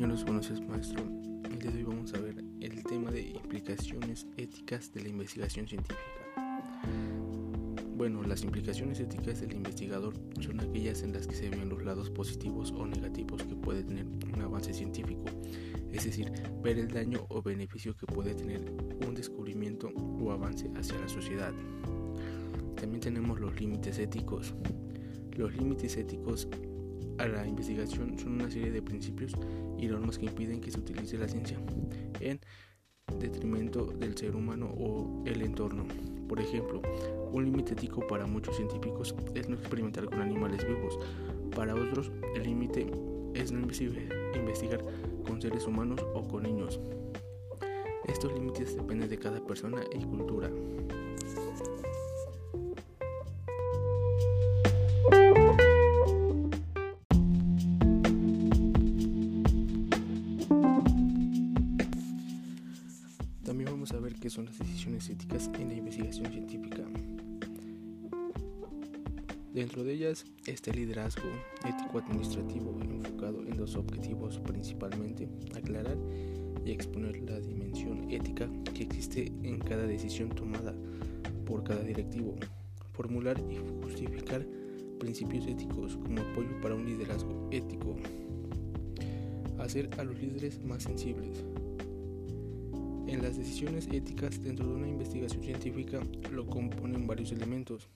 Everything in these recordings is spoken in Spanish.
compañeros, buenos días maestro. El día de hoy vamos a ver el tema de implicaciones éticas de la investigación científica. Bueno, las implicaciones éticas del investigador son aquellas en las que se ven los lados positivos o negativos que puede tener un avance científico, es decir, ver el daño o beneficio que puede tener un descubrimiento o avance hacia la sociedad. También tenemos los límites éticos. Los límites éticos a la investigación son una serie de principios y normas que impiden que se utilice la ciencia en detrimento del ser humano o el entorno. Por ejemplo, un límite ético para muchos científicos es no experimentar con animales vivos. Para otros, el límite es no investigar con seres humanos o con niños. Estos límites dependen de cada persona y cultura. También vamos a ver qué son las decisiones éticas en la investigación científica. Dentro de ellas está el liderazgo ético-administrativo enfocado en dos objetivos principalmente, aclarar y exponer la dimensión ética que existe en cada decisión tomada por cada directivo, formular y justificar principios éticos como apoyo para un liderazgo ético, hacer a los líderes más sensibles, en las decisiones éticas dentro de una investigación científica lo componen varios elementos.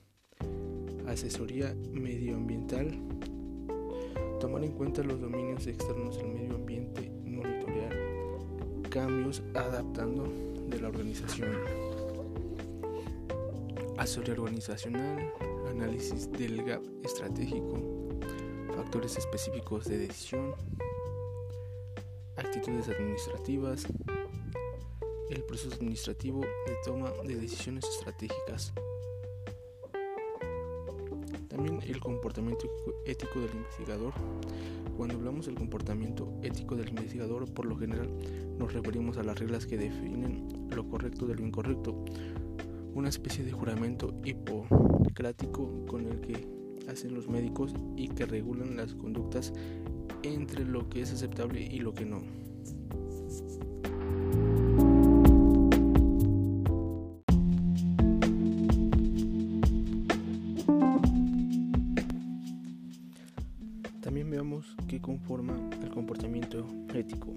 Asesoría medioambiental, tomar en cuenta los dominios externos del medio ambiente, monitorear cambios adaptando de la organización. Asesoría organizacional, análisis del gap estratégico, factores específicos de decisión, actitudes administrativas, el proceso administrativo de toma de decisiones estratégicas. También el comportamiento ético del investigador. Cuando hablamos del comportamiento ético del investigador, por lo general nos referimos a las reglas que definen lo correcto de lo incorrecto, una especie de juramento hipocrático con el que hacen los médicos y que regulan las conductas entre lo que es aceptable y lo que no. Veamos qué conforma el comportamiento ético.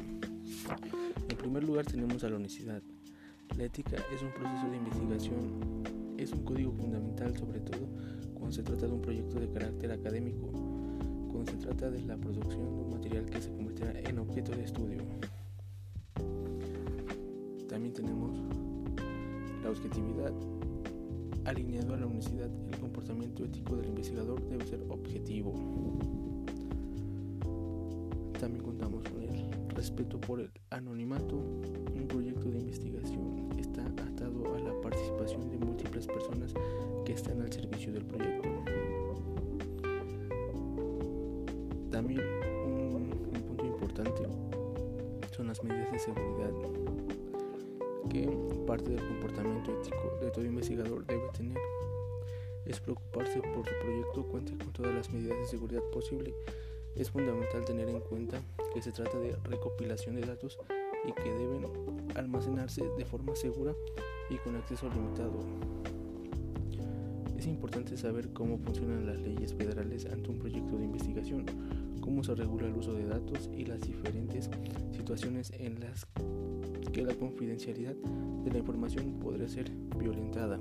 En primer lugar tenemos a la honestidad. La ética es un proceso de investigación, es un código fundamental sobre todo cuando se trata de un proyecto de carácter académico, cuando se trata de la producción de un material que se convertirá en objeto de estudio. También tenemos la objetividad. Alineado a la honestidad, el comportamiento ético del investigador debe ser objetivo. También contamos con el respeto por el anonimato. Un proyecto de investigación está atado a la participación de múltiples personas que están al servicio del proyecto. También un, un punto importante son las medidas de seguridad que parte del comportamiento ético de todo investigador debe tener es preocuparse por su proyecto cuente con todas las medidas de seguridad posible es fundamental tener en cuenta que se trata de recopilación de datos y que deben almacenarse de forma segura y con acceso limitado. Es importante saber cómo funcionan las leyes federales ante un proyecto de investigación, cómo se regula el uso de datos y las diferentes situaciones en las que la confidencialidad de la información podría ser violentada.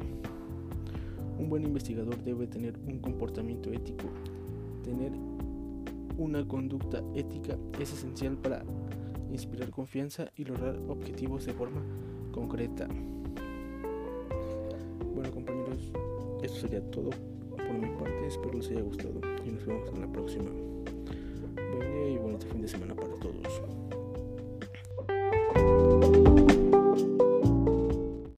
Un buen investigador debe tener un comportamiento ético, tener una conducta ética es esencial para inspirar confianza y lograr objetivos de forma concreta. Bueno compañeros, esto sería todo por mi parte, espero les haya gustado y nos vemos en la próxima. Buen día y bonito fin de semana para todos.